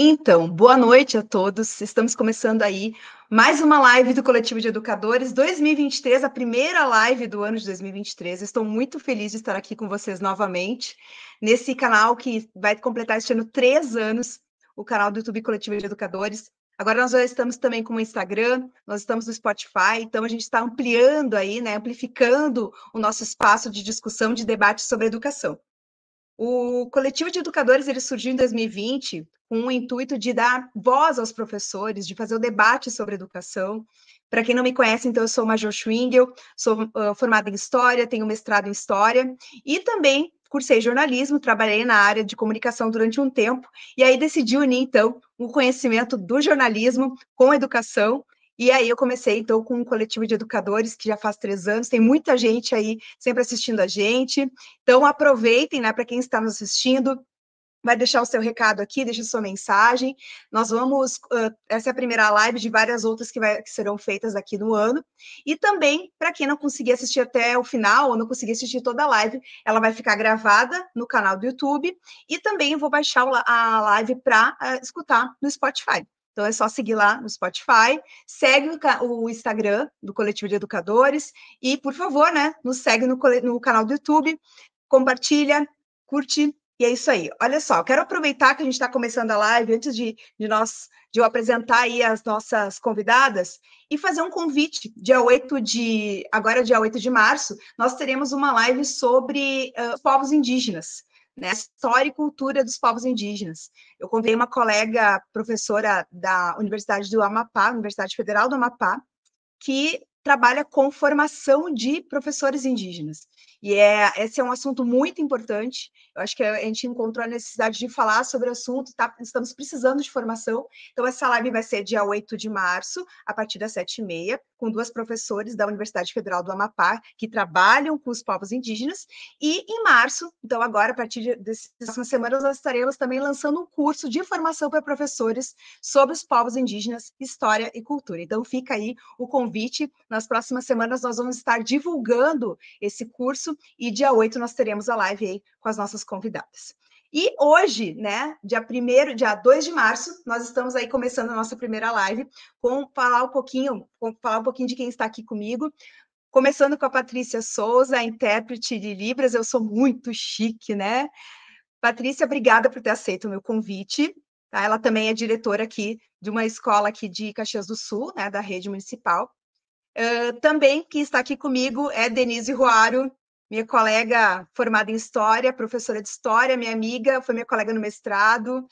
Então, boa noite a todos. Estamos começando aí mais uma live do Coletivo de Educadores 2023, a primeira live do ano de 2023. Estou muito feliz de estar aqui com vocês novamente, nesse canal que vai completar este ano três anos, o canal do YouTube Coletivo de Educadores. Agora nós já estamos também com o Instagram, nós estamos no Spotify, então a gente está ampliando aí, né, amplificando o nosso espaço de discussão, de debate sobre educação. O coletivo de educadores ele surgiu em 2020 com o intuito de dar voz aos professores, de fazer o debate sobre educação. Para quem não me conhece, então eu sou Major Schwingel, sou uh, formada em História, tenho mestrado em História e também cursei jornalismo, trabalhei na área de comunicação durante um tempo e aí decidi unir então o conhecimento do jornalismo com a educação e aí eu comecei, então, com um coletivo de educadores que já faz três anos, tem muita gente aí sempre assistindo a gente. Então, aproveitem, né, para quem está nos assistindo, vai deixar o seu recado aqui, deixa sua mensagem. Nós vamos, uh, essa é a primeira live de várias outras que, vai, que serão feitas aqui no ano. E também, para quem não conseguir assistir até o final, ou não conseguir assistir toda a live, ela vai ficar gravada no canal do YouTube. E também vou baixar a live para uh, escutar no Spotify. Então é só seguir lá no Spotify, segue o Instagram do Coletivo de Educadores e, por favor, né, nos segue no, no canal do YouTube, compartilha, curte e é isso aí. Olha só, quero aproveitar que a gente está começando a live antes de, de nós de eu apresentar aí as nossas convidadas e fazer um convite. Dia 8 de agora dia 8 de março, nós teremos uma live sobre uh, povos indígenas né, história e cultura dos povos indígenas. Eu convidei uma colega professora da Universidade do Amapá, Universidade Federal do Amapá, que trabalha com formação de professores indígenas. E é, esse é um assunto muito importante. Eu acho que a gente encontrou a necessidade de falar sobre o assunto, tá? estamos precisando de formação. Então, essa live vai ser dia 8 de março, a partir das 7h30, com duas professores da Universidade Federal do Amapá, que trabalham com os povos indígenas. E em março, então agora, a partir dessas próximas semanas, nós estaremos também lançando um curso de formação para professores sobre os povos indígenas, história e cultura. Então, fica aí o convite. Nas próximas semanas, nós vamos estar divulgando esse curso março, e dia 8 nós teremos a live aí com as nossas convidadas. E hoje, né, dia 1 dia 2 de março, nós estamos aí começando a nossa primeira live com falar um pouquinho, com falar um pouquinho de quem está aqui comigo. Começando com a Patrícia Souza, intérprete de Libras, eu sou muito chique, né? Patrícia, obrigada por ter aceito o meu convite. Tá? Ela também é diretora aqui de uma escola aqui de Caxias do Sul, né, da rede municipal. Uh, também quem está aqui comigo é Denise Ruaro, minha colega formada em História, professora de História, minha amiga, foi minha colega no mestrado,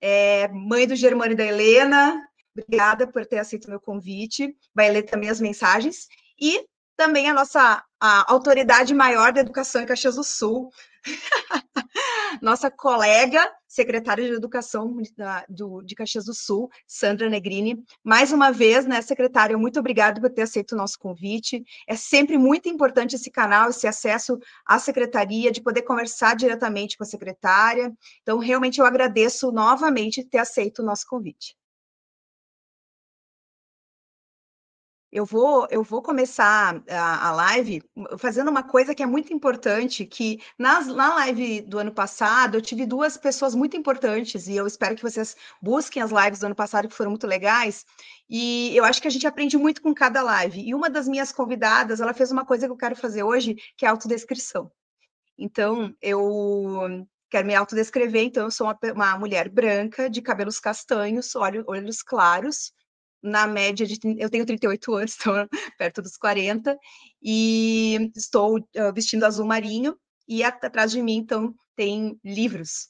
é, mãe do Germano e da Helena, obrigada por ter aceito meu convite, vai ler também as mensagens, e também a nossa a autoridade maior da educação em Caxias do Sul, nossa colega, secretária de Educação da, do, de Caxias do Sul, Sandra Negrini. Mais uma vez, né, secretária, muito obrigada por ter aceito o nosso convite. É sempre muito importante esse canal, esse acesso à secretaria, de poder conversar diretamente com a secretária. Então, realmente, eu agradeço novamente ter aceito o nosso convite. Eu vou, eu vou começar a, a, live fazendo uma coisa que é muito importante, que nas, na live do ano passado eu tive duas pessoas muito importantes, e eu espero que vocês busquem as lives do ano passado, que foram muito legais, e eu acho que a gente aprende muito com cada live. E uma das minhas convidadas, ela fez uma coisa que eu quero fazer hoje, que é autodescrição. Então, eu quero me autodescrever, então eu sou uma, uma mulher branca, de cabelos castanhos, olhos claros, na média de. Eu tenho 38 anos, estou perto dos 40, e estou uh, vestindo azul marinho, e atrás de mim, então, tem livros.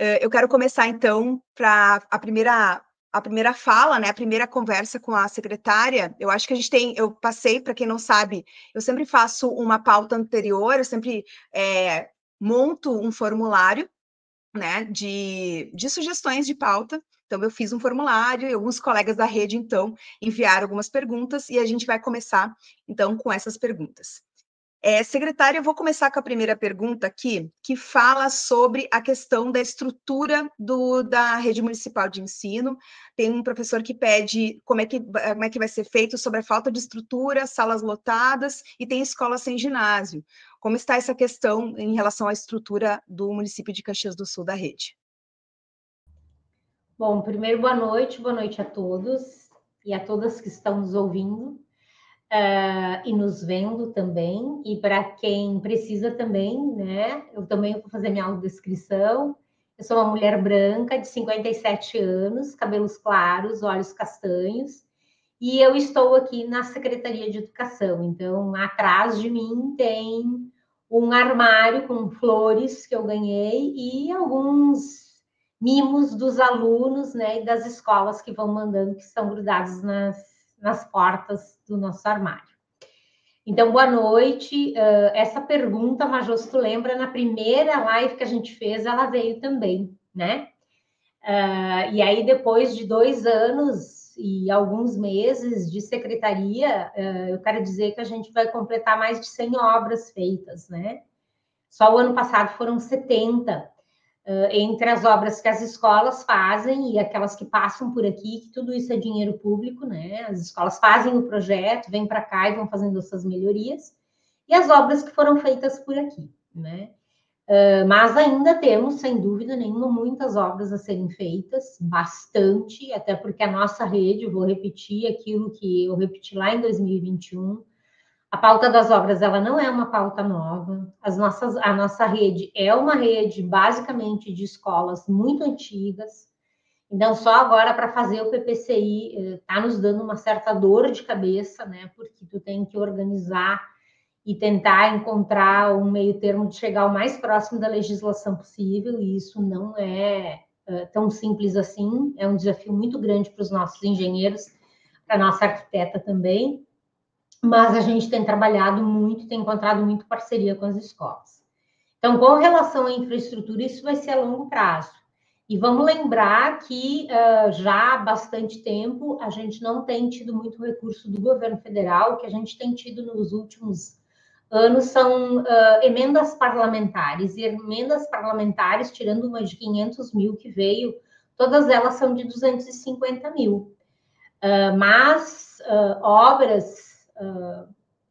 Uh, eu quero começar, então, para a primeira. A primeira fala, né, a primeira conversa com a secretária, eu acho que a gente tem, eu passei, para quem não sabe, eu sempre faço uma pauta anterior, eu sempre é, monto um formulário, né, de, de sugestões de pauta, então, eu fiz um formulário e alguns colegas da rede, então, enviaram algumas perguntas e a gente vai começar, então, com essas perguntas. É, secretária, eu vou começar com a primeira pergunta aqui, que fala sobre a questão da estrutura do, da rede municipal de ensino. Tem um professor que pede como é que, como é que vai ser feito sobre a falta de estrutura, salas lotadas e tem escola sem ginásio. Como está essa questão em relação à estrutura do município de Caxias do Sul da rede? Bom, primeiro, boa noite, boa noite a todos e a todas que estão nos ouvindo uh, e nos vendo também. E para quem precisa também, né? Eu também vou fazer minha audiodescrição. Eu sou uma mulher branca de 57 anos, cabelos claros, olhos castanhos, e eu estou aqui na Secretaria de Educação. Então, atrás de mim tem um armário com flores que eu ganhei e alguns mimos dos alunos né, e das escolas que vão mandando, que estão grudados nas, nas portas do nosso armário. Então, boa noite. Uh, essa pergunta, Majos, tu lembra, na primeira live que a gente fez, ela veio também, né? Uh, e aí, depois de dois anos e alguns meses de secretaria, uh, eu quero dizer que a gente vai completar mais de 100 obras feitas, né? Só o ano passado foram 70 uh, entre as obras que as escolas fazem e aquelas que passam por aqui, que tudo isso é dinheiro público, né? As escolas fazem o projeto, vêm para cá e vão fazendo essas melhorias, e as obras que foram feitas por aqui, né? Uh, mas ainda temos, sem dúvida nenhuma, muitas obras a serem feitas, bastante, até porque a nossa rede, vou repetir aquilo que eu repeti lá em 2021, a pauta das obras ela não é uma pauta nova. As nossas, a nossa rede é uma rede basicamente de escolas muito antigas. Então, só agora para fazer o PPCI está eh, nos dando uma certa dor de cabeça, né? Porque tu tem que organizar e tentar encontrar um meio termo de chegar o mais próximo da legislação possível, e isso não é uh, tão simples assim. É um desafio muito grande para os nossos engenheiros, para a nossa arquiteta também mas a gente tem trabalhado muito, tem encontrado muito parceria com as escolas. Então, com relação à infraestrutura, isso vai ser a longo prazo. E vamos lembrar que uh, já há bastante tempo a gente não tem tido muito recurso do governo federal, o que a gente tem tido nos últimos anos são uh, emendas parlamentares, e emendas parlamentares, tirando uma de 500 mil que veio, todas elas são de 250 mil. Uh, mas obras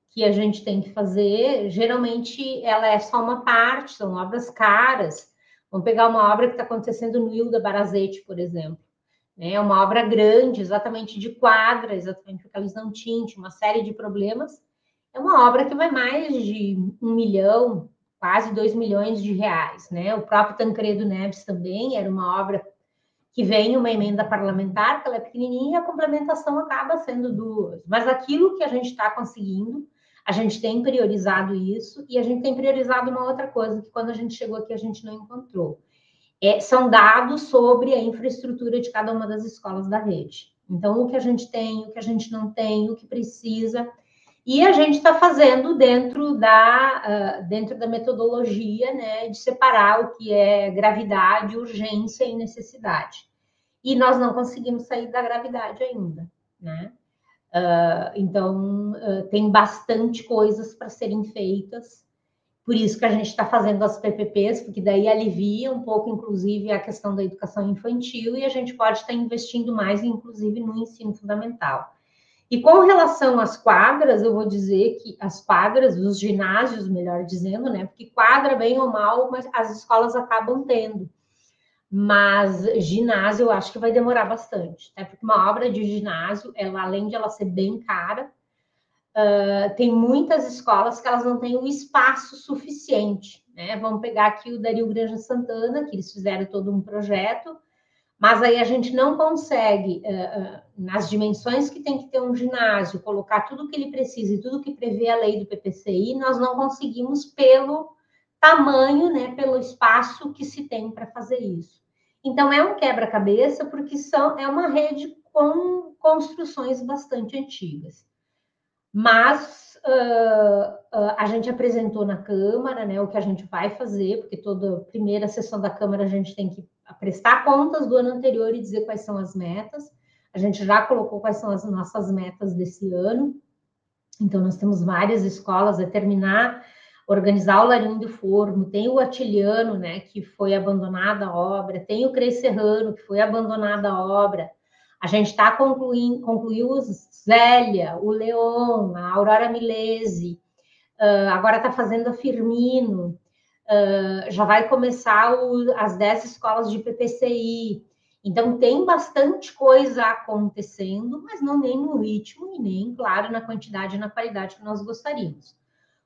que a gente tem que fazer, geralmente ela é só uma parte, são obras caras. Vamos pegar uma obra que está acontecendo no Ilda Barazete, por exemplo. É uma obra grande, exatamente de quadra, exatamente porque eles não tinham, uma série de problemas. É uma obra que vai mais de um milhão, quase dois milhões de reais. Né? O próprio Tancredo Neves também era uma obra que vem uma emenda parlamentar, que ela é pequenininha, a complementação acaba sendo duas. Mas aquilo que a gente está conseguindo, a gente tem priorizado isso, e a gente tem priorizado uma outra coisa, que quando a gente chegou aqui a gente não encontrou. É, são dados sobre a infraestrutura de cada uma das escolas da rede. Então, o que a gente tem, o que a gente não tem, o que precisa. E a gente está fazendo dentro da, uh, dentro da metodologia né, de separar o que é gravidade, urgência e necessidade. E nós não conseguimos sair da gravidade ainda, né? Uh, então, uh, tem bastante coisas para serem feitas, por isso que a gente está fazendo as PPPs, porque daí alivia um pouco, inclusive, a questão da educação infantil, e a gente pode estar tá investindo mais, inclusive, no ensino fundamental. E com relação às quadras, eu vou dizer que as quadras, os ginásios, melhor dizendo, né? Porque quadra, bem ou mal, mas as escolas acabam tendo. Mas ginásio eu acho que vai demorar bastante, né? Porque uma obra de ginásio, ela, além de ela ser bem cara, uh, tem muitas escolas que elas não têm o espaço suficiente, né? Vamos pegar aqui o Dario Granja Santana, que eles fizeram todo um projeto, mas aí a gente não consegue, uh, nas dimensões que tem que ter um ginásio, colocar tudo que ele precisa e tudo que prevê a lei do PPCI, nós não conseguimos pelo tamanho, né, pelo espaço que se tem para fazer isso. Então é um quebra-cabeça porque são, é uma rede com construções bastante antigas. Mas uh, a gente apresentou na Câmara, né, o que a gente vai fazer, porque toda primeira sessão da Câmara a gente tem que prestar contas do ano anterior e dizer quais são as metas. A gente já colocou quais são as nossas metas desse ano. Então, nós temos várias escolas a terminar, organizar o Larinho do Forno, tem o Atiliano, né, que foi abandonada a obra, tem o Crescerrano, que foi abandonada a obra. A gente está concluindo, concluiu o Zélia, o Leon, a Aurora Milese, uh, agora está fazendo a Firmino, uh, já vai começar o, as 10 escolas de PPCI. Então, tem bastante coisa acontecendo, mas não nem no ritmo e nem, claro, na quantidade e na qualidade que nós gostaríamos.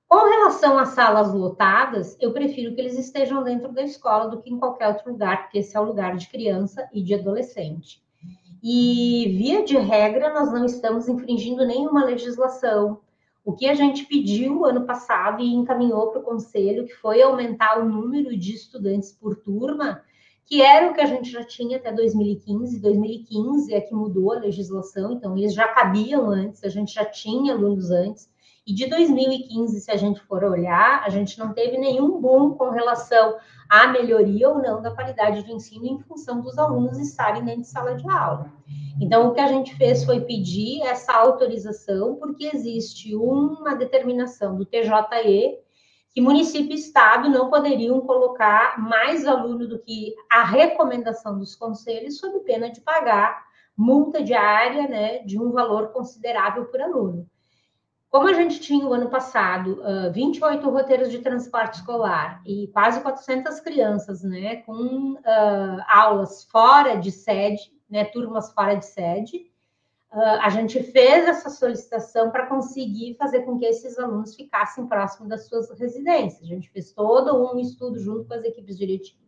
Com relação às salas lotadas, eu prefiro que eles estejam dentro da escola do que em qualquer outro lugar, porque esse é o lugar de criança e de adolescente. E, via de regra, nós não estamos infringindo nenhuma legislação. O que a gente pediu ano passado e encaminhou para o conselho, que foi aumentar o número de estudantes por turma, que era o que a gente já tinha até 2015. 2015 é que mudou a legislação, então eles já cabiam antes, a gente já tinha alunos antes. E de 2015, se a gente for olhar, a gente não teve nenhum boom com relação à melhoria ou não da qualidade de ensino em função dos alunos estarem dentro de sala de aula. Então, o que a gente fez foi pedir essa autorização, porque existe uma determinação do TJE que município e estado não poderiam colocar mais aluno do que a recomendação dos conselhos, sob pena de pagar multa diária né, de um valor considerável por aluno. Como a gente tinha o ano passado uh, 28 roteiros de transporte escolar e quase 400 crianças, né, com uh, aulas fora de sede, né, turmas fora de sede, uh, a gente fez essa solicitação para conseguir fazer com que esses alunos ficassem próximos das suas residências. A gente fez todo um estudo junto com as equipes diretivas.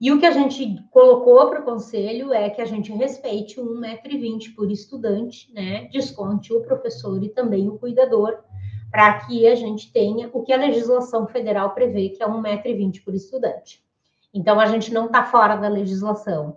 E o que a gente colocou para o conselho é que a gente respeite 1,20m por estudante, né? Desconte o professor e também o cuidador, para que a gente tenha o que a legislação federal prevê, que é 1,20m por estudante. Então, a gente não está fora da legislação.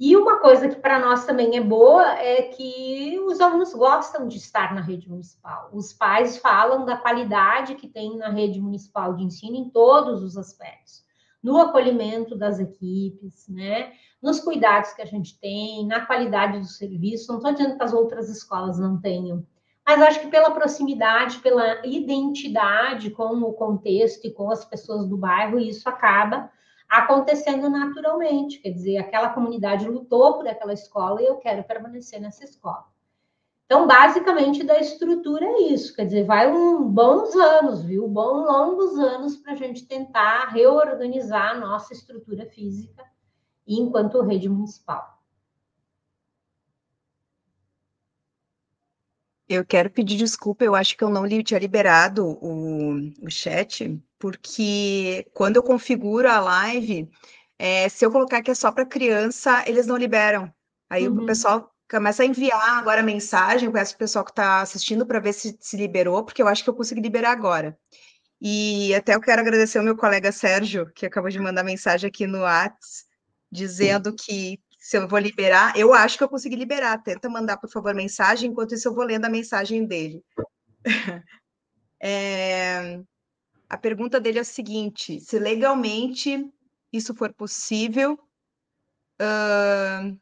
E uma coisa que para nós também é boa é que os alunos gostam de estar na rede municipal. Os pais falam da qualidade que tem na rede municipal de ensino em todos os aspectos no acolhimento das equipes, né? Nos cuidados que a gente tem, na qualidade do serviço. Não estou dizendo que as outras escolas não tenham, mas acho que pela proximidade, pela identidade com o contexto e com as pessoas do bairro, isso acaba acontecendo naturalmente. Quer dizer, aquela comunidade lutou por aquela escola e eu quero permanecer nessa escola. Então, basicamente, da estrutura é isso. Quer dizer, vai um bons anos, viu? Bons longos anos para a gente tentar reorganizar a nossa estrutura física enquanto rede municipal. Eu quero pedir desculpa, eu acho que eu não tinha liberado o, o chat, porque quando eu configuro a live, é, se eu colocar que é só para criança, eles não liberam. Aí uhum. o pessoal começa a enviar agora mensagem, peço o pessoal que está assistindo para ver se se liberou, porque eu acho que eu consegui liberar agora. E até eu quero agradecer ao meu colega Sérgio, que acabou de mandar mensagem aqui no Whats, dizendo que se eu vou liberar, eu acho que eu consegui liberar. Tenta mandar, por favor, mensagem, enquanto isso eu vou lendo a mensagem dele. é... A pergunta dele é a seguinte: se legalmente isso for possível, uh,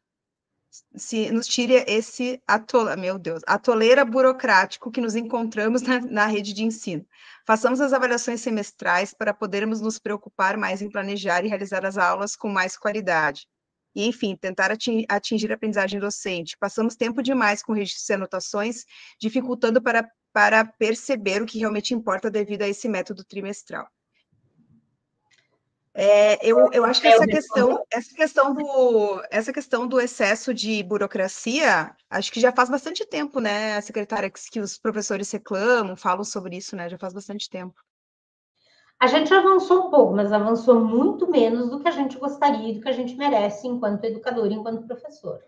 se nos tire esse atola, meu Deus, atoleira burocrático que nos encontramos na, na, rede de ensino. Façamos as avaliações semestrais para podermos nos preocupar mais em planejar e realizar as aulas com mais qualidade. E, enfim, tentar atingir a aprendizagem docente. Passamos tempo demais com registros e anotações, dificultando para, para perceber o que realmente importa devido a esse método trimestral. É, eu, eu acho que essa questão, essa questão do, essa questão do excesso de burocracia, acho que já faz bastante tempo, né, secretária, que, que os professores reclamam, falam sobre isso, né? Já faz bastante tempo. A gente avançou um pouco, mas avançou muito menos do que a gente gostaria, do que a gente merece enquanto educador, enquanto professor.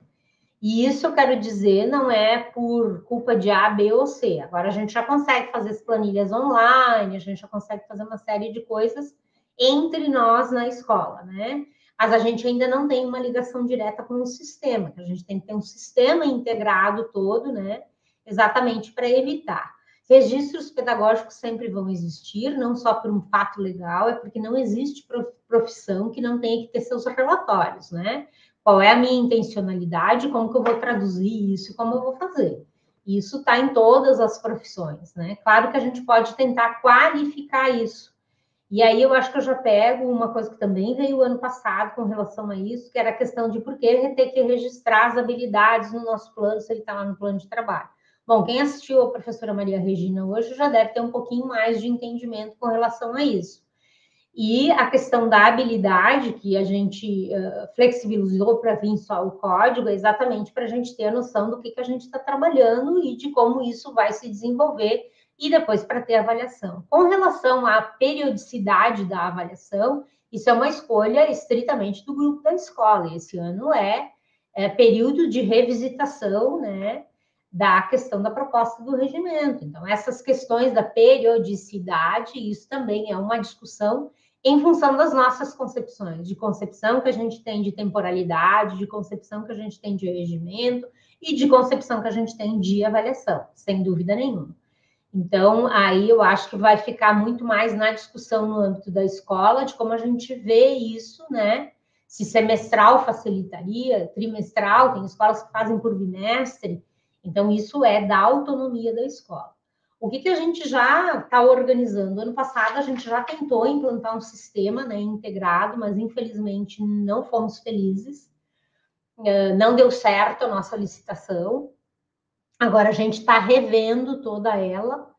E isso eu quero dizer não é por culpa de A, B ou C. Agora a gente já consegue fazer as planilhas online, a gente já consegue fazer uma série de coisas entre nós na escola, né? Mas a gente ainda não tem uma ligação direta com o sistema, a gente tem que ter um sistema integrado todo, né? Exatamente para evitar. Registros pedagógicos sempre vão existir, não só por um fato legal, é porque não existe profissão que não tenha que ter seus relatórios, né? Qual é a minha intencionalidade, como que eu vou traduzir isso, como eu vou fazer. Isso está em todas as profissões, né? Claro que a gente pode tentar qualificar isso, e aí eu acho que eu já pego uma coisa que também veio ano passado com relação a isso, que era a questão de por que ter que registrar as habilidades no nosso plano, se ele está lá no plano de trabalho. Bom, quem assistiu a professora Maria Regina hoje já deve ter um pouquinho mais de entendimento com relação a isso. E a questão da habilidade, que a gente uh, flexibilizou para vir só o código, é exatamente para a gente ter a noção do que, que a gente está trabalhando e de como isso vai se desenvolver, e depois para ter avaliação. Com relação à periodicidade da avaliação, isso é uma escolha estritamente do grupo da escola. Esse ano é, é período de revisitação, né? Da questão da proposta do regimento. Então, essas questões da periodicidade, isso também é uma discussão em função das nossas concepções, de concepção que a gente tem de temporalidade, de concepção que a gente tem de regimento e de concepção que a gente tem de avaliação, sem dúvida nenhuma. Então, aí eu acho que vai ficar muito mais na discussão no âmbito da escola, de como a gente vê isso, né? Se semestral facilitaria, trimestral, tem escolas que fazem por bimestre, então, isso é da autonomia da escola. O que, que a gente já está organizando? Ano passado, a gente já tentou implantar um sistema né, integrado, mas infelizmente não fomos felizes. Uh, não deu certo a nossa licitação. Agora a gente está revendo toda ela.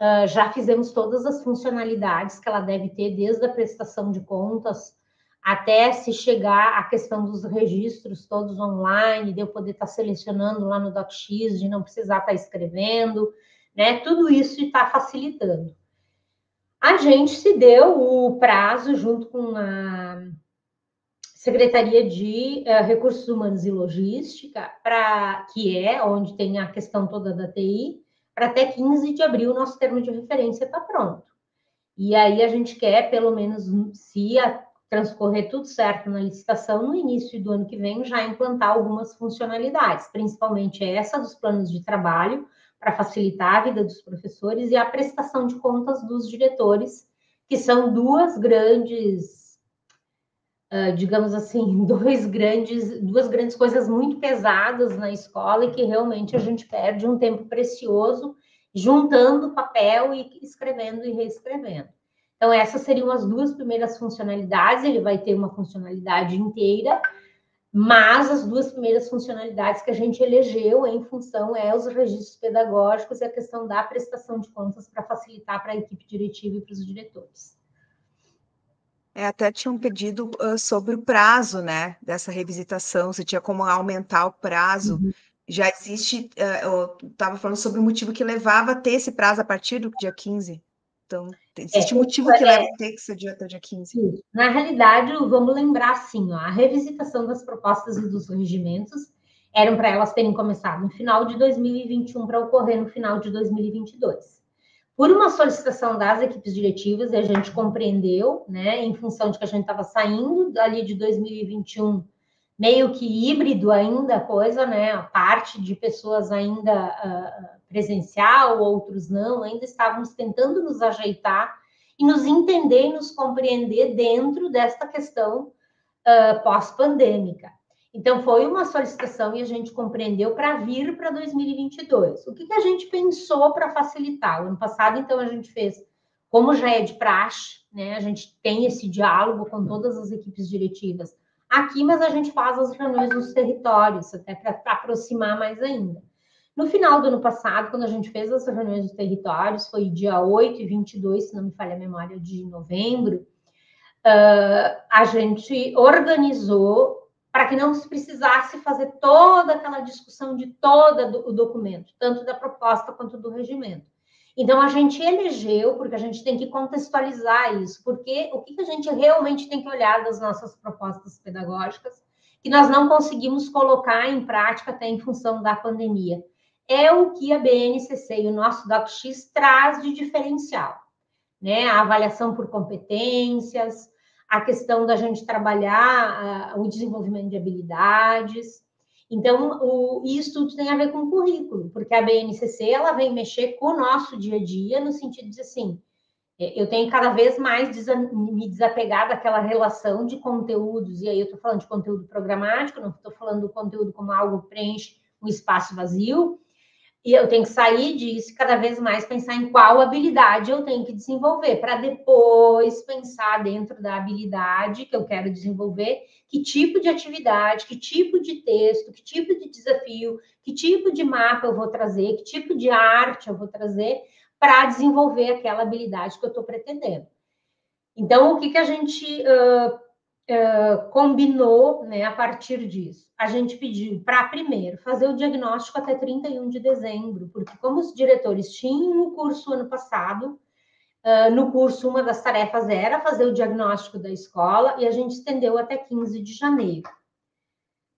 Uh, já fizemos todas as funcionalidades que ela deve ter, desde a prestação de contas até se chegar à questão dos registros todos online, de eu poder estar selecionando lá no DocX, de não precisar estar escrevendo, né? Tudo isso está facilitando. A gente se deu o prazo junto com a Secretaria de uh, Recursos Humanos e Logística, para que é onde tem a questão toda da TI, para até 15 de abril o nosso termo de referência está pronto. E aí a gente quer, pelo menos, se a transcorrer tudo certo na licitação, no início do ano que vem já implantar algumas funcionalidades, principalmente essa dos planos de trabalho, para facilitar a vida dos professores, e a prestação de contas dos diretores, que são duas grandes, uh, digamos assim, dois grandes, duas grandes coisas muito pesadas na escola e que realmente a gente perde um tempo precioso juntando papel e escrevendo e reescrevendo. Então, essas seriam as duas primeiras funcionalidades. Ele vai ter uma funcionalidade inteira, mas as duas primeiras funcionalidades que a gente elegeu em função é os registros pedagógicos e a questão da prestação de contas para facilitar para a equipe diretiva e para os diretores. É, até tinha um pedido uh, sobre o prazo, né, dessa revisitação, se tinha como aumentar o prazo. Uhum. Já existe, uh, eu estava falando sobre o motivo que levava a ter esse prazo a partir do dia 15. Então, existe é, motivo que é, leva a ter que ser dia, até dia 15. Na realidade, vamos lembrar assim, ó, a revisitação das propostas e dos regimentos eram para elas terem começado no final de 2021 para ocorrer no final de 2022. Por uma solicitação das equipes diretivas, e a gente compreendeu, né, em função de que a gente estava saindo ali de 2021 meio que híbrido ainda a coisa, né? A parte de pessoas ainda uh, presencial, outros não, ainda estávamos tentando nos ajeitar e nos entender e nos compreender dentro desta questão uh, pós-pandêmica. Então, foi uma solicitação e a gente compreendeu para vir para 2022. O que, que a gente pensou para facilitar? O ano passado, então, a gente fez, como já é de praxe, né? A gente tem esse diálogo com todas as equipes diretivas aqui, mas a gente faz as reuniões nos territórios, até para aproximar mais ainda. No final do ano passado, quando a gente fez as reuniões dos territórios, foi dia 8 e 22, se não me falha a memória, de novembro, uh, a gente organizou para que não se precisasse fazer toda aquela discussão de todo o documento, tanto da proposta quanto do regimento. Então, a gente elegeu, porque a gente tem que contextualizar isso, porque o que a gente realmente tem que olhar das nossas propostas pedagógicas, que nós não conseguimos colocar em prática até em função da pandemia. É o que a BNCC e o nosso DocX traz de diferencial, né? A avaliação por competências, a questão da gente trabalhar uh, o desenvolvimento de habilidades, então, o, isso tudo tem a ver com o currículo, porque a BNCC ela vem mexer com o nosso dia a dia, no sentido de assim, é, eu tenho cada vez mais me desapegar daquela relação de conteúdos, e aí eu estou falando de conteúdo programático, não estou falando do conteúdo como algo que preenche um espaço vazio, e eu tenho que sair disso cada vez mais pensar em qual habilidade eu tenho que desenvolver, para depois pensar dentro da habilidade que eu quero desenvolver, que tipo de atividade, que tipo de texto, que tipo de desafio, que tipo de mapa eu vou trazer, que tipo de arte eu vou trazer para desenvolver aquela habilidade que eu estou pretendendo. Então, o que, que a gente uh, combinou né, a partir disso? A gente pediu para, primeiro, fazer o diagnóstico até 31 de dezembro, porque como os diretores tinham o curso ano passado, Uh, no curso, uma das tarefas era fazer o diagnóstico da escola e a gente estendeu até 15 de janeiro.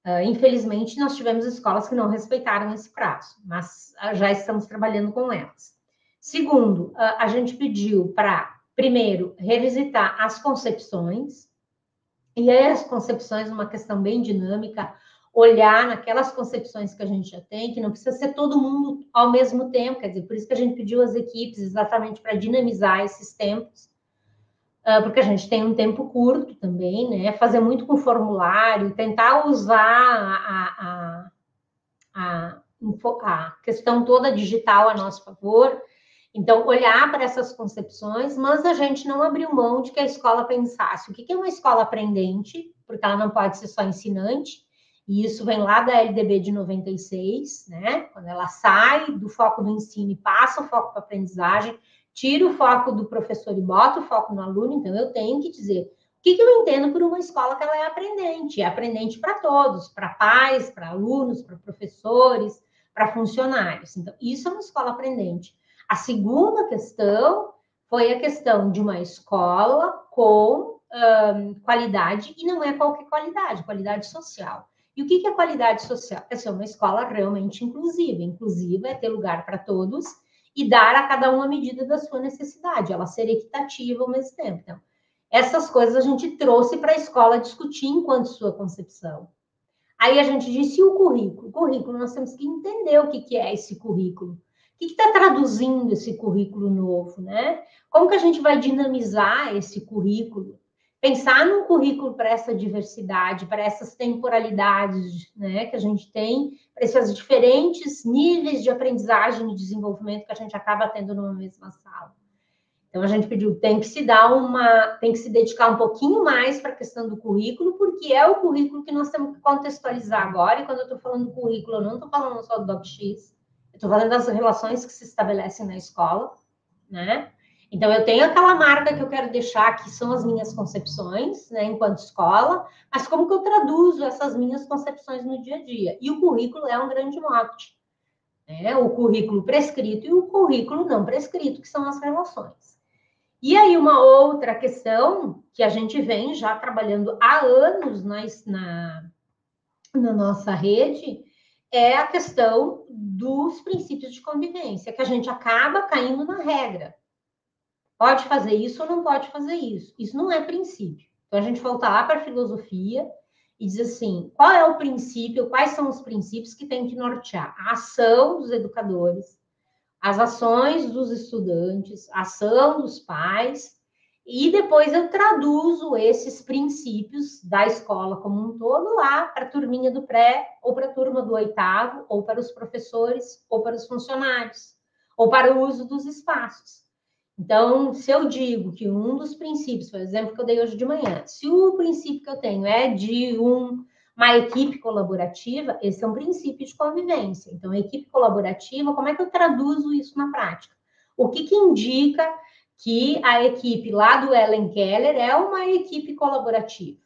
Uh, infelizmente, nós tivemos escolas que não respeitaram esse prazo, mas uh, já estamos trabalhando com elas. Segundo, a gente pediu para, primeiro, revisitar as concepções, e aí as concepções, uma questão bem dinâmica, olhar naquelas concepções que a gente já tem, que não precisa ser todo mundo ao mesmo tempo, quer dizer, por isso que a gente pediu as equipes exatamente para dinamizar esses tempos, ah, porque a gente tem um tempo curto também, né? Fazer muito com formulário, tentar usar a, a, a, a questão toda digital a nosso favor. Então, olhar para essas concepções, mas a gente não abriu mão de que a escola pensasse o que é uma escola aprendente, porque ela não pode ser só ensinante, e isso vem lá da LDB de 96, né? Quando ela sai do foco do ensino e passa o foco para aprendizagem, tira o foco do professor e bota o foco no aluno, então eu tenho que dizer o que, que eu entendo por uma escola que ela é aprendente? É aprendente para todos, para pais, para alunos, para professores, para funcionários. Então, isso é uma escola aprendente. A segunda questão foi a questão de uma escola com um, qualidade, e não é qualquer qualidade, qualidade social. E o que é qualidade social? É ser uma escola realmente inclusiva. Inclusiva é ter lugar para todos e dar a cada um a medida da sua necessidade, ela ser equitativa ao mesmo tempo. Então, essas coisas a gente trouxe para a escola discutir enquanto sua concepção. Aí a gente disse e o currículo? O currículo, nós temos que entender o que, que é esse currículo. Que está traduzindo esse currículo novo, né? Como que a gente vai dinamizar esse currículo? pensar num currículo para essa diversidade, para essas temporalidades né, que a gente tem, para esses diferentes níveis de aprendizagem e desenvolvimento que a gente acaba tendo numa mesma sala. Então a gente pediu, tem que se dar uma, tem que se dedicar um pouquinho mais para a questão do currículo, porque é o currículo que nós temos que contextualizar agora. E quando eu estou falando currículo, eu não estou falando só do DocX, estou falando das relações que se estabelecem na escola, né? Então, eu tenho aquela marca que eu quero deixar, que são as minhas concepções, né, enquanto escola, mas como que eu traduzo essas minhas concepções no dia a dia? E o currículo é um grande mote. Né? O currículo prescrito e o currículo não prescrito, que são as relações. E aí, uma outra questão que a gente vem já trabalhando há anos na, na, na nossa rede é a questão dos princípios de convivência, que a gente acaba caindo na regra. Pode fazer isso ou não pode fazer isso. Isso não é princípio. Então a gente volta lá para a filosofia e diz assim: qual é o princípio, quais são os princípios que tem que nortear a ação dos educadores, as ações dos estudantes, a ação dos pais, e depois eu traduzo esses princípios da escola como um todo lá para a turminha do pré, ou para a turma do oitavo, ou para os professores, ou para os funcionários, ou para o uso dos espaços. Então, se eu digo que um dos princípios, por exemplo, que eu dei hoje de manhã, se o princípio que eu tenho é de um, uma equipe colaborativa, esse é um princípio de convivência. Então, equipe colaborativa, como é que eu traduzo isso na prática? O que, que indica que a equipe lá do Ellen Keller é uma equipe colaborativa?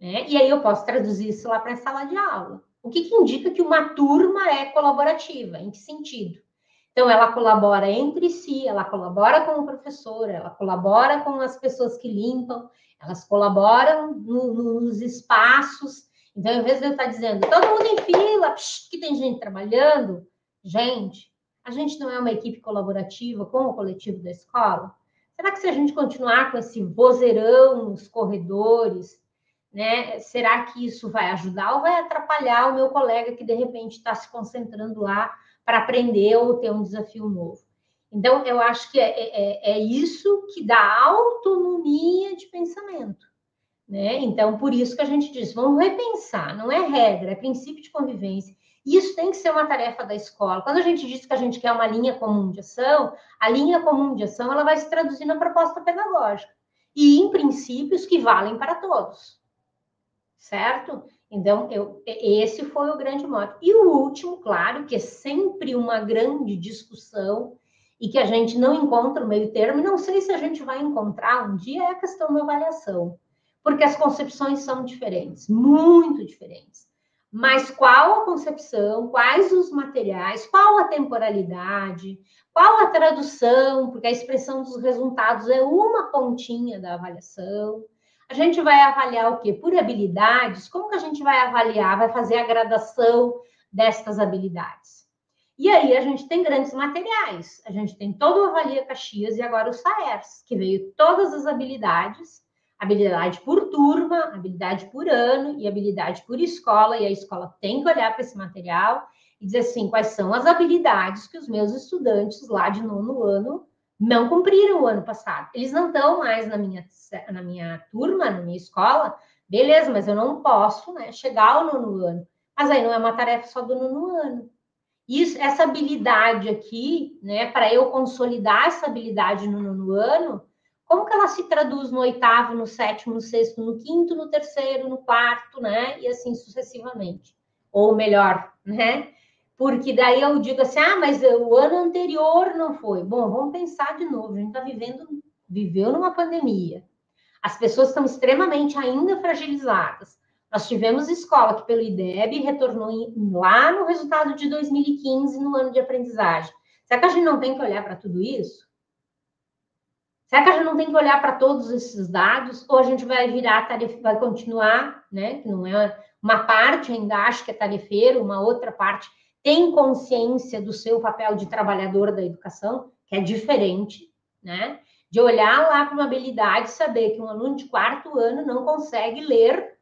Né? E aí eu posso traduzir isso lá para a sala de aula. O que, que indica que uma turma é colaborativa? Em que sentido? Então, ela colabora entre si, ela colabora com o professor, ela colabora com as pessoas que limpam, elas colaboram no, nos espaços. Então, em vez de eu estar dizendo, todo mundo em fila, psh, que tem gente trabalhando, gente, a gente não é uma equipe colaborativa com o coletivo da escola? Será que se a gente continuar com esse vozeirão nos corredores, né, será que isso vai ajudar ou vai atrapalhar o meu colega que de repente está se concentrando lá para aprender ou ter um desafio novo. Então, eu acho que é, é, é, isso que dá autonomia de pensamento. Né? Então, por isso que a gente diz, vamos repensar, não é regra, é princípio de convivência. Isso tem que ser uma tarefa da escola. Quando a gente diz que a gente quer uma linha comum de ação, a linha comum de ação ela vai se traduzir na proposta pedagógica e em princípios que valem para todos. Certo? Então, eu, esse foi o grande mote. E o último, claro, que é sempre uma grande discussão, e que a gente não encontra o meio termo, não sei se a gente vai encontrar um dia, é a questão da avaliação, porque as concepções são diferentes, muito diferentes. Mas qual a concepção, quais os materiais, qual a temporalidade, qual a tradução, porque a expressão dos resultados é uma pontinha da avaliação. A gente vai avaliar o quê? Por habilidades. Como que a gente vai avaliar? Vai fazer a gradação destas habilidades. E aí a gente tem grandes materiais. A gente tem todo o Avalia Caxias e agora o SAERS, que veio todas as habilidades, habilidade por turma, habilidade por ano e habilidade por escola, e a escola tem que olhar para esse material e dizer assim, quais são as habilidades que os meus estudantes lá de nono ano não cumpriram o ano passado. Eles não estão mais na minha, na minha turma, na minha escola, beleza, mas eu não posso né, chegar ao nono ano. Mas aí não é uma tarefa só do nono ano. Isso, essa habilidade aqui, né, para eu consolidar essa habilidade no nono ano, como que ela se traduz no oitavo, no sétimo, no sexto, no quinto, no terceiro, no quarto, né? E assim sucessivamente. Ou melhor, né? Porque daí eu digo assim, ah, mas o ano anterior não foi. Bom, vamos pensar de novo. A gente está vivendo, viveu numa pandemia. As pessoas estão extremamente ainda fragilizadas. Nós tivemos escola que, pelo IDEB, retornou lá no resultado de 2015, no ano de aprendizagem. Será que a gente não tem que olhar para tudo isso? Será que a gente não tem que olhar para todos esses dados? Ou a gente vai virar tarefa, vai continuar, né? Que não é uma parte ainda acho que é tarefeiro, uma outra parte tem consciência do seu papel de trabalhador da educação, que é diferente, né? De olhar lá para uma habilidade saber que um aluno de quarto ano não consegue ler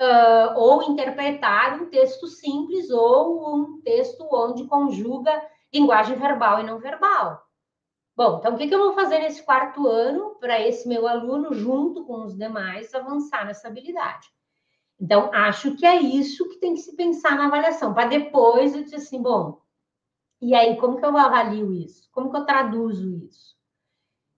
uh, ou interpretar um texto simples ou um texto onde conjuga linguagem verbal e não verbal. Bom, então o que, que eu vou fazer nesse quarto ano para esse meu aluno, junto com os demais, avançar nessa habilidade? Então, acho que é isso que tem que se pensar na avaliação, para depois eu dizer assim, bom, e aí, como que eu avalio isso? Como que eu traduzo isso?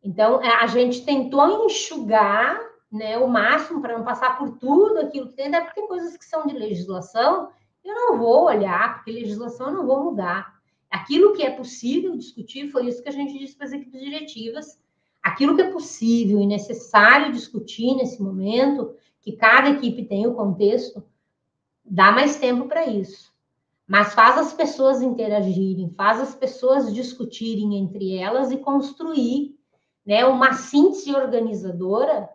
Então, é, a gente tentou enxugar né, o máximo para não passar por tudo aquilo que tem, até porque tem coisas que são de legislação, eu não vou olhar, porque legislação eu não vou mudar. Aquilo que é possível discutir, foi isso que a gente disse para as equipes diretivas, aquilo que é possível e necessário discutir nesse momento, que cada equipe tem o contexto, dá mais tempo para isso. Mas faz as pessoas interagirem, faz as pessoas discutirem entre elas e construir né, uma síntese organizadora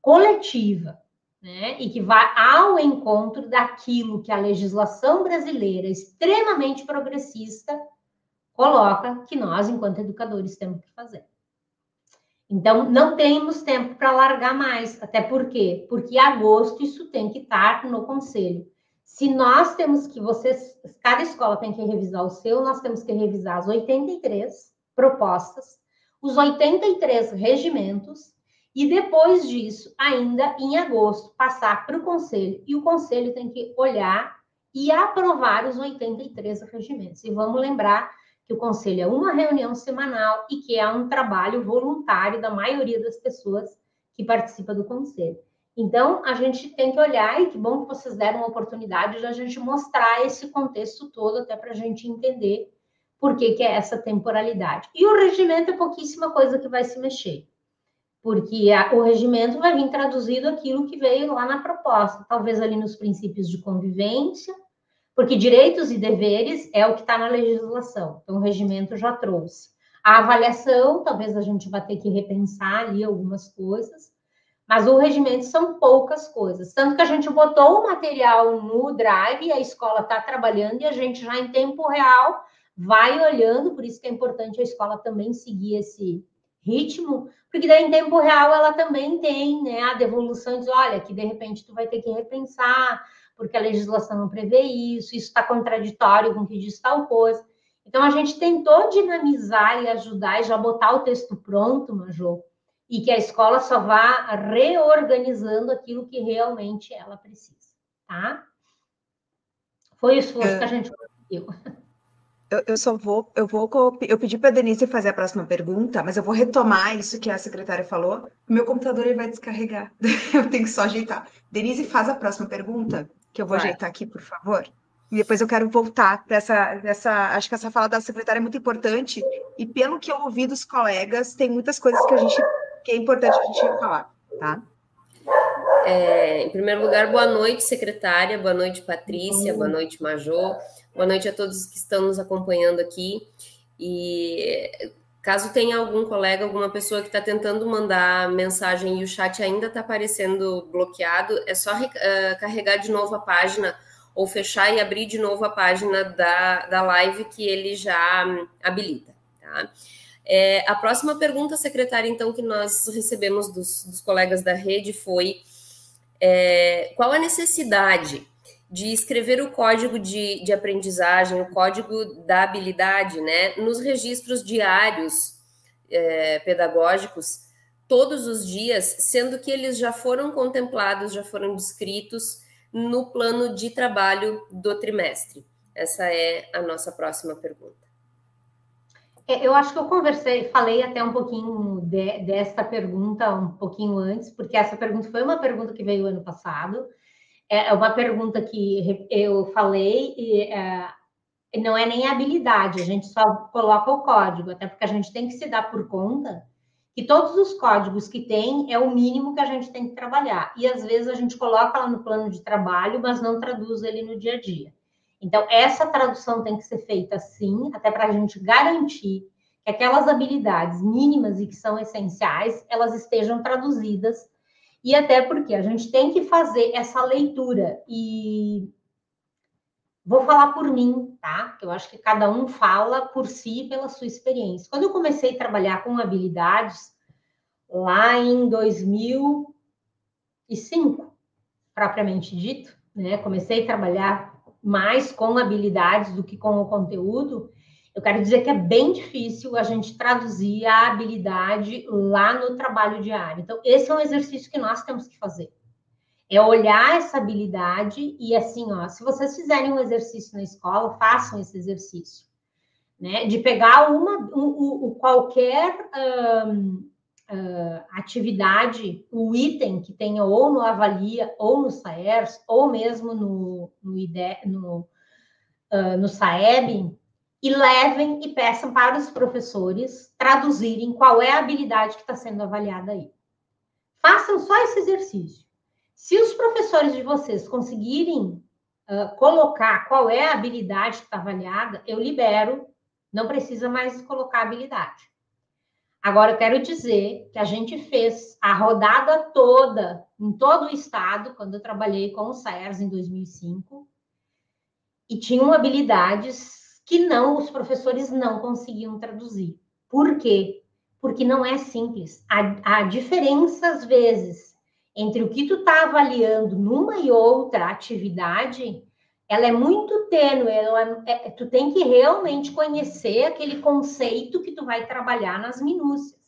coletiva, né? E que vai ao encontro daquilo que a legislação brasileira, extremamente progressista, coloca que nós, enquanto educadores, temos que fazer. Então, não temos tempo para largar mais. Até? Porque em agosto isso tem que estar no conselho. Se nós temos que, vocês, cada escola tem que revisar o seu, nós temos que revisar as 83 propostas, os 83 regimentos e depois disso, ainda em agosto, passar para o conselho e o conselho tem que olhar e aprovar os 83 regimentos. E vamos lembrar que o conselho é uma reunião semanal e que é um trabalho voluntário da maioria das pessoas que participa do conselho. Então, a gente tem que olhar, e que bom que vocês deram a oportunidade de a gente mostrar esse contexto todo, até para a gente entender por que, que é essa temporalidade. E o regimento é pouquíssima coisa que vai se mexer porque a, o regimento vai vir traduzido aquilo que veio lá na proposta, talvez ali nos princípios de convivência, porque direitos e deveres é o que está na legislação, então o regimento já trouxe. A avaliação, talvez a gente vá ter que repensar ali algumas coisas, mas o regimento são poucas coisas. Tanto que a gente botou o material no Drive, a escola está trabalhando e a gente já em tempo real vai olhando, por isso que é importante a escola também seguir esse ritmo, porque daí em tempo real ela também tem né, a devolução de olha, que de repente tu vai ter que repensar, porque a legislação não prevê isso, isso está contraditório com o que diz tal coisa. Então a gente tentou dinamizar e ajudar e já botar o texto pronto, Majô, e que a escola só vá reorganizando aquilo que realmente ela precisa, tá? Foi o esforço é... que a gente conseguiu. Eu, eu, só vou, eu vou, eu pedi para a Denise fazer a próxima pergunta, mas eu vou retomar isso que a secretária falou. Meu computador ele vai descarregar. Eu tenho que só ajeitar. Denise, faz a próxima pergunta, que eu vou vai. ajeitar aqui, por favor. E depois eu quero voltar para essa, essa. Acho que essa fala da secretária é muito importante. E pelo que eu ouvi dos colegas, tem muitas coisas que a gente que é importante a gente falar, tá? É, em primeiro lugar, boa noite, secretária, boa noite, Patrícia, uhum. boa noite, Major, boa noite a todos que estão nos acompanhando aqui. E caso tenha algum colega, alguma pessoa que está tentando mandar mensagem e o chat ainda está aparecendo bloqueado, é só uh, carregar de novo a página ou fechar e abrir de novo a página da, da live que ele já habilita. Tá? É, a próxima pergunta, secretária, então, que nós recebemos dos, dos colegas da rede foi é, qual a necessidade de escrever o código de, de aprendizagem, o código da habilidade, né, nos registros diários é, pedagógicos todos os dias, sendo que eles já foram contemplados, já foram descritos no plano de trabalho do trimestre? Essa é a nossa próxima pergunta. É, eu acho que eu conversei, falei até um pouquinho de, desta pergunta um pouquinho antes, porque essa pergunta foi uma pergunta que veio ano passado. É, é uma pergunta que eu falei e é, não é nem habilidade, a gente só coloca o código, até porque a gente tem que se dar por conta que todos os códigos que tem é o mínimo que a gente tem que trabalhar. E às vezes a gente coloca lá no plano de trabalho, mas não traduz ele no dia a dia. Então, essa tradução tem que ser feita sim, até para a gente garantir que aquelas habilidades mínimas e que são essenciais, elas estejam traduzidas, e até porque a gente tem que fazer essa leitura. E vou falar por mim, tá? Eu acho que cada um fala por si, pela sua experiência. Quando eu comecei a trabalhar com habilidades, lá em 2005, propriamente dito, né? Comecei a trabalhar mais com habilidades do que com o conteúdo, eu quero dizer que é bem difícil a gente traduzir a habilidade lá no trabalho diário. Então, esse é um exercício que nós temos que fazer. É olhar essa habilidade e assim, ó, se vocês fizerem um exercício na escola, façam esse exercício, né? De pegar uma, um, um, qualquer um, uh, atividade, o item que tenha ou no Avalia, ou no SAERS, ou mesmo no, no, IDE, no, uh, no SAEB, e levem e peçam para os professores traduzirem qual é a habilidade que está sendo avaliada aí. Façam só esse exercício. Se os professores de vocês conseguirem uh, colocar qual é a habilidade que está avaliada, eu libero, não precisa mais colocar habilidade. Agora, eu quero dizer que a gente fez a rodada toda, em todo o estado, quando eu trabalhei com o SAERS em 2005, e tinham habilidades que não, os professores não conseguiam traduzir. Por quê? Porque não é simples. Há, há diferença, às vezes, entre o que tu está avaliando numa e outra atividade ela é muito tênue, é, é, tu tem que realmente conhecer aquele conceito que tu vai trabalhar nas minúcias.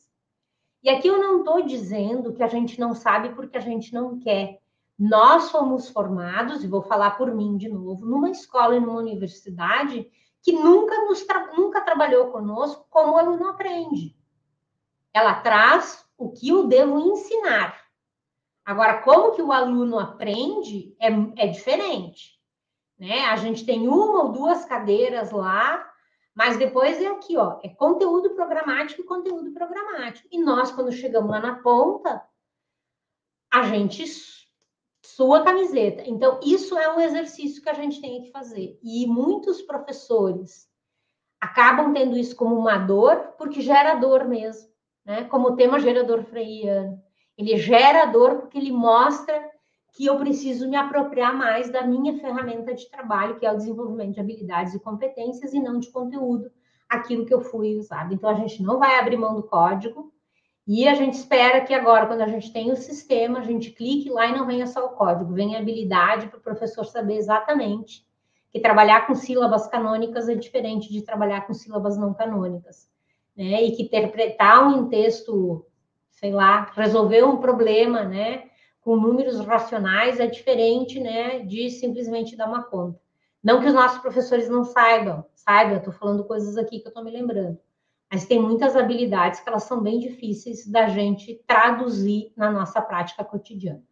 E aqui eu não estou dizendo que a gente não sabe porque a gente não quer. Nós fomos formados, e vou falar por mim de novo, numa escola e numa universidade que nunca, nos tra nunca trabalhou conosco como o aluno aprende. Ela traz o que eu devo ensinar. Agora, como que o aluno aprende é, é diferente né? A gente tem uma ou duas cadeiras lá, mas depois é aqui, ó, é conteúdo programático e conteúdo programático. E nós, quando chegamos lá na ponta, a gente sua camiseta. Então, isso é um exercício que a gente tem que fazer. E muitos professores acabam tendo isso como uma dor, porque gera dor mesmo, né? Como o tema gerador freiano. Ele gera dor porque ele mostra que eu preciso me apropriar mais da minha ferramenta de trabalho, que é o desenvolvimento de habilidades e competências, e não de conteúdo, aquilo que eu fui usado. Então, a gente não vai abrir mão do código, e a gente espera que agora, quando a gente tem o sistema, a gente clique lá e não venha só o código, venha a habilidade para o professor saber exatamente que trabalhar com sílabas canônicas é diferente de trabalhar com sílabas não canônicas. Né? E que interpretar um texto, sei lá, resolver um problema, né? com números racionais é diferente, né, de simplesmente dar uma conta. Não que os nossos professores não saibam, saibam, estou falando coisas aqui que eu estou me lembrando. Mas tem muitas habilidades que elas são bem difíceis da gente traduzir na nossa prática cotidiana.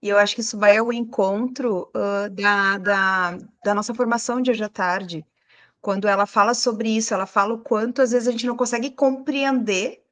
E eu acho que isso vai ao encontro uh, da, da, da nossa formação de hoje à tarde, quando ela fala sobre isso, ela fala o quanto às vezes a gente não consegue compreender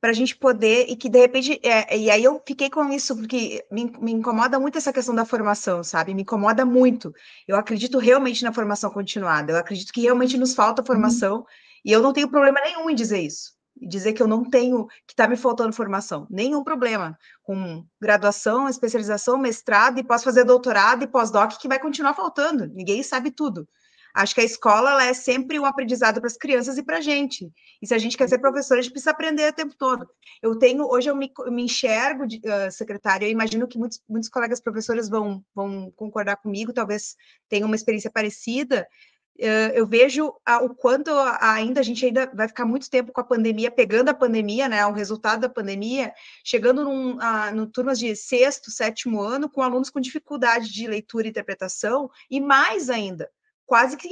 para a gente poder, e que de repente, é, e aí eu fiquei com isso, porque me, me, incomoda muito essa questão da formação, sabe? Me incomoda muito. Eu acredito realmente na formação continuada, eu acredito que realmente nos falta uhum. formação, uhum. E eu não tenho problema nenhum em dizer isso. Dizer que eu não tenho, que está me faltando formação, nenhum problema. Com graduação, especialização, mestrado, e posso fazer doutorado e pós-doc, que vai continuar faltando. Ninguém sabe tudo. Acho que a escola é sempre um aprendizado para as crianças e para a gente. E se a gente quer ser professor, a gente precisa aprender o tempo todo. Eu tenho, hoje eu me, me enxergo de uh, secretária, eu imagino que muitos, muitos colegas professores vão, vão concordar comigo, talvez tenham uma experiência parecida. Eu vejo o quanto ainda a gente ainda vai ficar muito tempo com a pandemia, pegando a pandemia, né, o resultado da pandemia, chegando num, uh, no turmas de sexto, sétimo ano, com alunos com dificuldade de leitura e interpretação, e mais ainda, quase que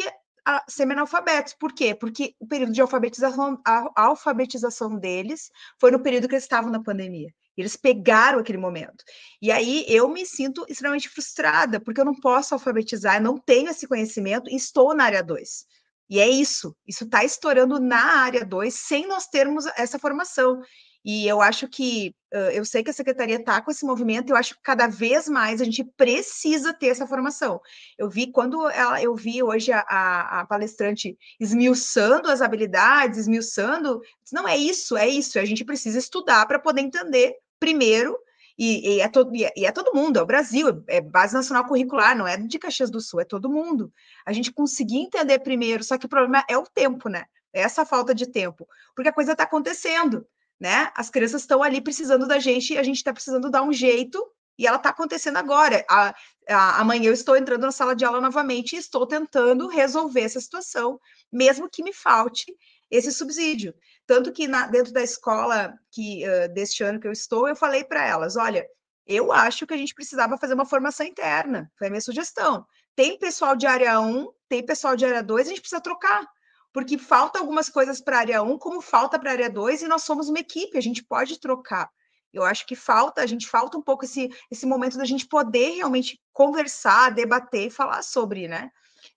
semi-analfabetos. Por quê? Porque o período de alfabetização, a alfabetização deles foi no período que eles estavam na pandemia. Eles pegaram aquele momento. E aí eu me sinto extremamente frustrada, porque eu não posso alfabetizar, eu não tenho esse conhecimento e estou na área 2. E é isso, isso está estourando na área 2 sem nós termos essa formação. E eu acho que, eu sei que a secretaria está com esse movimento, eu acho que cada vez mais a gente precisa ter essa formação. Eu vi, quando ela, eu vi hoje a, a, palestrante esmiuçando as habilidades, esmiuçando, não é isso, é isso, a gente precisa estudar para poder entender primeiro, e, e, é todo, e, é, todo mundo, é o Brasil, é base nacional curricular, não é de Caxias do Sul, é todo mundo. A gente conseguir entender primeiro, só que o problema é o tempo, né? É essa falta de tempo, porque a coisa está acontecendo né? As crianças estão ali precisando da gente e a gente está precisando dar um jeito e ela está acontecendo agora. A, a, amanhã eu estou entrando na sala de aula novamente e estou tentando resolver essa situação, mesmo que me falte esse subsídio. Tanto que na, dentro da escola que uh, deste ano que eu estou, eu falei para elas: olha, eu acho que a gente precisava fazer uma formação interna. Foi a minha sugestão. Tem pessoal de área 1, tem pessoal de área 2, a gente precisa trocar porque falta algumas coisas para a área 1, como falta para a área 2, e nós somos uma equipe, a gente pode trocar. Eu acho que falta, a gente falta um pouco esse, esse momento da gente poder realmente conversar, debater e falar sobre, né?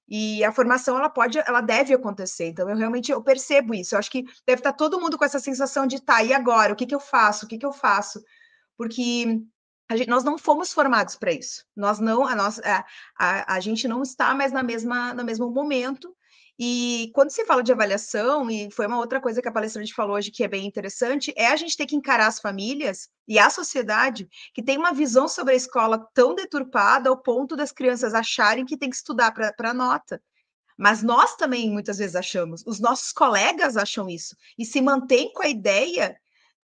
E a formação ela pode, ela deve acontecer. Então eu realmente eu percebo isso. Eu acho que deve estar todo mundo com essa sensação de tá, e agora? O que, que eu faço? O que, que eu faço? Porque gente, nós não fomos formados para isso. Nós não, a, nossa, a, a, a gente não está mais na mesma, no mesmo momento e quando se fala de avaliação, e foi uma outra coisa que a palestrante falou hoje que é bem interessante, é a gente ter que encarar as famílias e a sociedade que tem uma visão sobre a escola tão deturpada ao ponto das crianças acharem que tem que estudar para nota. Mas nós também muitas vezes achamos, os nossos colegas acham isso, e se mantém com a ideia.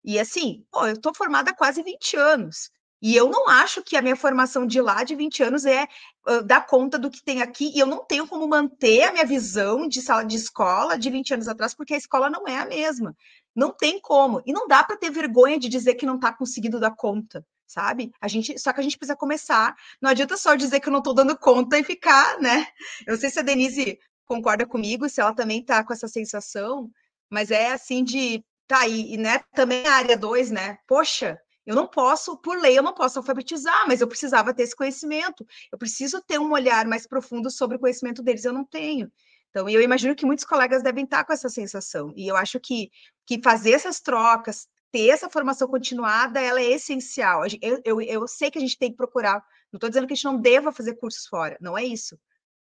E assim, pô, eu estou formada há quase 20 anos. E eu não acho que a minha formação de lá, de 20 anos, é uh, dar conta do que tem aqui, e eu não tenho como manter a minha visão de sala de escola de 20 anos atrás, porque a escola não é a mesma. Não tem como. E não dá para ter vergonha de dizer que não está conseguindo dar conta, sabe? A gente, só que a gente precisa começar. Não adianta só dizer que eu não estou dando conta e ficar, né? Eu não sei se a Denise concorda comigo, se ela também está com essa sensação, mas é assim de tá aí, e né, também a área 2, né? Poxa, eu não posso, por lei, eu não posso alfabetizar, mas eu precisava ter esse conhecimento. Eu preciso ter um olhar mais profundo sobre o conhecimento deles, eu não tenho. Então, eu imagino que muitos colegas devem estar com essa sensação. E eu acho que, que fazer essas trocas, ter essa formação continuada, ela é essencial. Eu, eu, eu sei que a gente tem que procurar, não estou dizendo que a gente não deva fazer cursos fora, não é isso.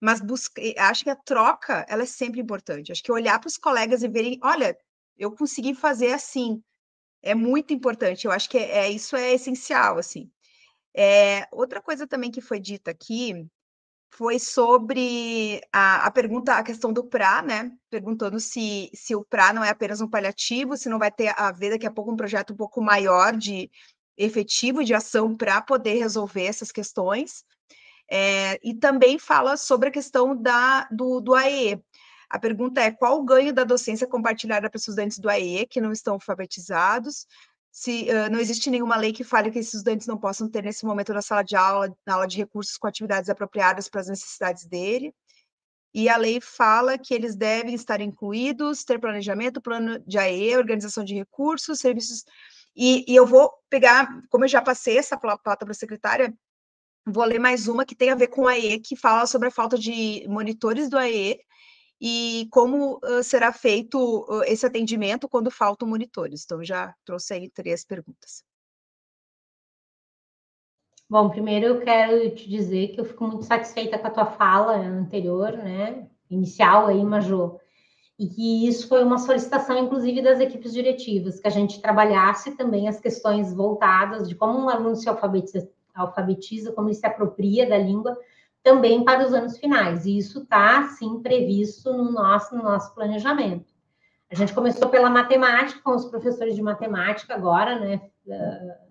Mas busca, acho que a troca, ela é sempre importante. Acho que olhar para os colegas e verem, olha, eu consegui fazer assim, é muito importante, eu acho que é, é isso é essencial, assim. É, outra coisa também que foi dita aqui foi sobre a, a, pergunta, a questão do PRA, né? Perguntando se, se o PRA não é apenas um paliativo, se não vai ter a ver daqui a pouco um projeto um pouco maior de efetivo de ação para poder resolver essas questões. É, e também fala sobre a questão da, do, do AE, a pergunta é: qual o ganho da docência compartilhada para estudantes do AE que não estão alfabetizados? Se uh, não existe nenhuma lei que fale que esses estudantes não possam ter nesse momento na sala de aula, na aula de recursos com atividades apropriadas para as necessidades dele. E a lei fala que eles devem estar incluídos, ter planejamento, plano de AE, organização de recursos, serviços. E, e eu vou pegar, como eu já passei essa pauta para a secretária, vou ler mais uma que tem a ver com a AE, que fala sobre a falta de monitores do AE e como uh, será feito uh, esse atendimento quando faltam monitores. Então, já trouxe aí três perguntas. Bom, primeiro eu quero te dizer que eu fico muito satisfeita com a tua fala anterior, né, inicial aí, Majô, e que isso foi uma solicitação, inclusive, das equipes diretivas, que a gente trabalhasse também as questões voltadas de como um aluno se alfabetiza, alfabetiza como ele se apropria da língua, também para os anos finais. E isso está, sim, previsto no nosso, no nosso planejamento. A gente começou pela matemática, com os professores de matemática agora, né?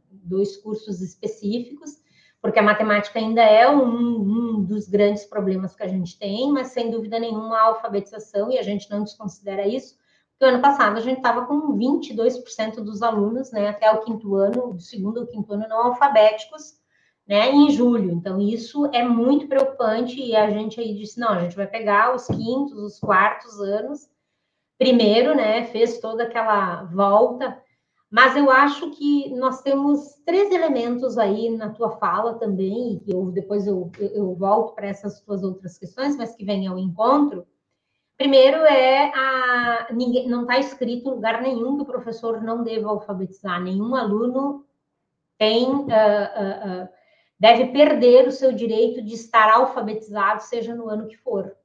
Dois cursos específicos, porque a matemática ainda é um, um, dos grandes problemas que a gente tem, mas sem dúvida nenhuma a alfabetização, e a gente não desconsidera isso, porque ano passado a gente estava com 22% dos alunos, né, até o quinto ano, do segundo ao quinto ano, não alfabéticos, né, em julho. Então, isso é muito preocupante e a gente aí disse, não, a gente vai pegar os quintos, os quartos anos, primeiro, né, fez toda aquela volta, mas eu acho que nós temos três elementos aí na tua fala também, e eu, depois eu, eu volto para essas tuas outras questões, mas que vêm ao encontro. Primeiro é a ninguém não está escrito em lugar nenhum que o professor não deva alfabetizar, nenhum aluno tem uh, uh, deve perder o seu direito de estar alfabetizado, seja no ano que for.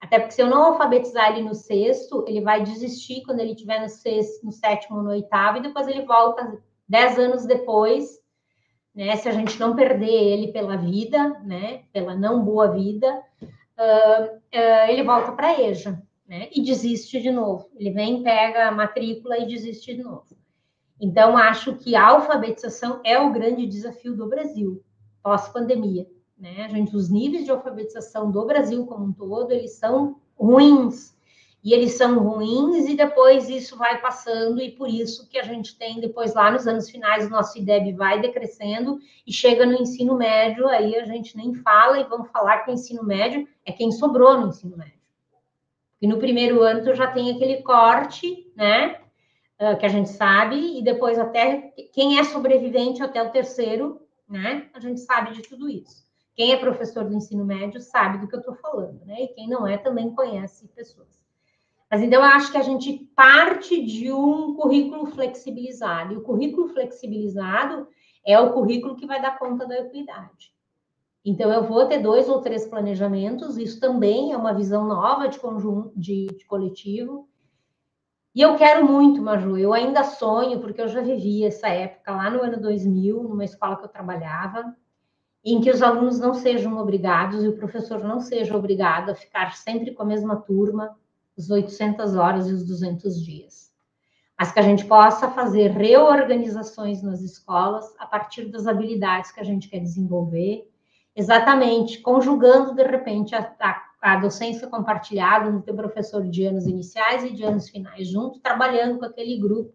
Até porque se eu não alfabetizar ele no sexto, ele vai desistir quando ele estiver no sexto, no sétimo, no oitavo, e depois ele volta dez anos depois, né? Se a gente não perder ele pela vida, né? Pela não boa vida, uh, uh, ele volta para EJA, né? E desiste de novo. Ele vem, pega a matrícula e desiste de novo. Então, acho que a alfabetização é o grande desafio do Brasil pós-pandemia. Né? A gente, os níveis de alfabetização do Brasil como um todo, eles são ruins. E eles são ruins e depois isso vai passando e por isso que a gente tem depois lá nos anos finais o nosso IDEB vai decrescendo e chega no ensino médio, aí a gente nem fala e vamos falar que o ensino médio é quem sobrou no ensino médio. E no primeiro ano tu já tem aquele corte, né? Uh, que a gente sabe, e depois até quem é sobrevivente até o terceiro né? A gente sabe de tudo isso. Quem é professor do ensino médio sabe do que eu estou falando, né? E quem não é também conhece pessoas. Mas então eu acho que a gente parte de um currículo flexibilizado. E o currículo flexibilizado é o currículo que vai dar conta da equidade. Então, eu vou ter dois ou três planejamentos, isso também é uma visão nova de conjunto, de, de coletivo. E eu quero muito, Maju, eu ainda sonho, porque eu já vivi essa época lá no ano 2000, numa escola que eu trabalhava, em que os alunos não sejam obrigados e o professor não seja obrigado a ficar sempre com a mesma turma, os 800 horas e os 200 dias. Mas que a gente possa fazer reorganizações nas escolas a partir das habilidades que a gente quer desenvolver, exatamente conjugando, de repente, a, a a docência compartilhada no teu professor de anos iniciais e de anos finais, junto, trabalhando com aquele grupo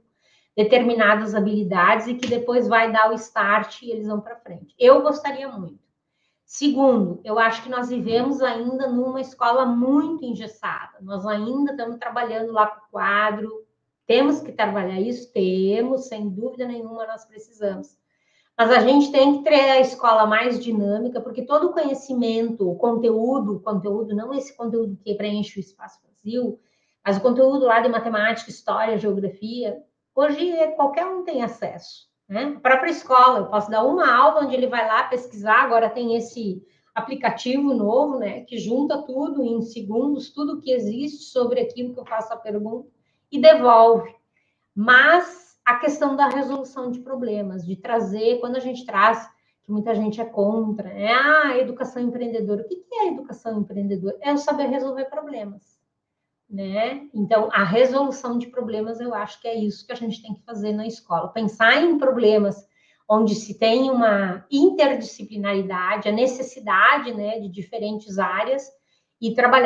determinadas habilidades e que depois vai dar o start e eles vão para frente. Eu gostaria muito. Segundo, eu acho que nós vivemos ainda numa escola muito engessada. Nós ainda estamos trabalhando lá com o quadro. Temos que trabalhar isso? Temos, sem dúvida nenhuma, nós precisamos. Mas a gente tem que ter a escola mais dinâmica, porque todo o conhecimento, o conteúdo, conteúdo, não esse conteúdo que preenche o espaço vazio, mas o conteúdo lá de matemática, história, geografia, hoje qualquer um tem acesso. Né? A própria escola, eu posso dar uma aula onde ele vai lá pesquisar, agora tem esse aplicativo novo, né, que junta tudo em segundos, tudo que existe sobre aquilo que eu faço a pergunta e devolve. Mas a questão da resolução de problemas, de trazer, quando a gente traz, que muita gente é contra, é ah, educação empreendedora. O que é educação empreendedora? É saber resolver problemas. Né? Então, a resolução de problemas, eu acho que é isso que a gente tem que fazer na escola. Pensar em problemas onde se tem uma interdisciplinaridade, a necessidade né, de diferentes áreas e trabalhar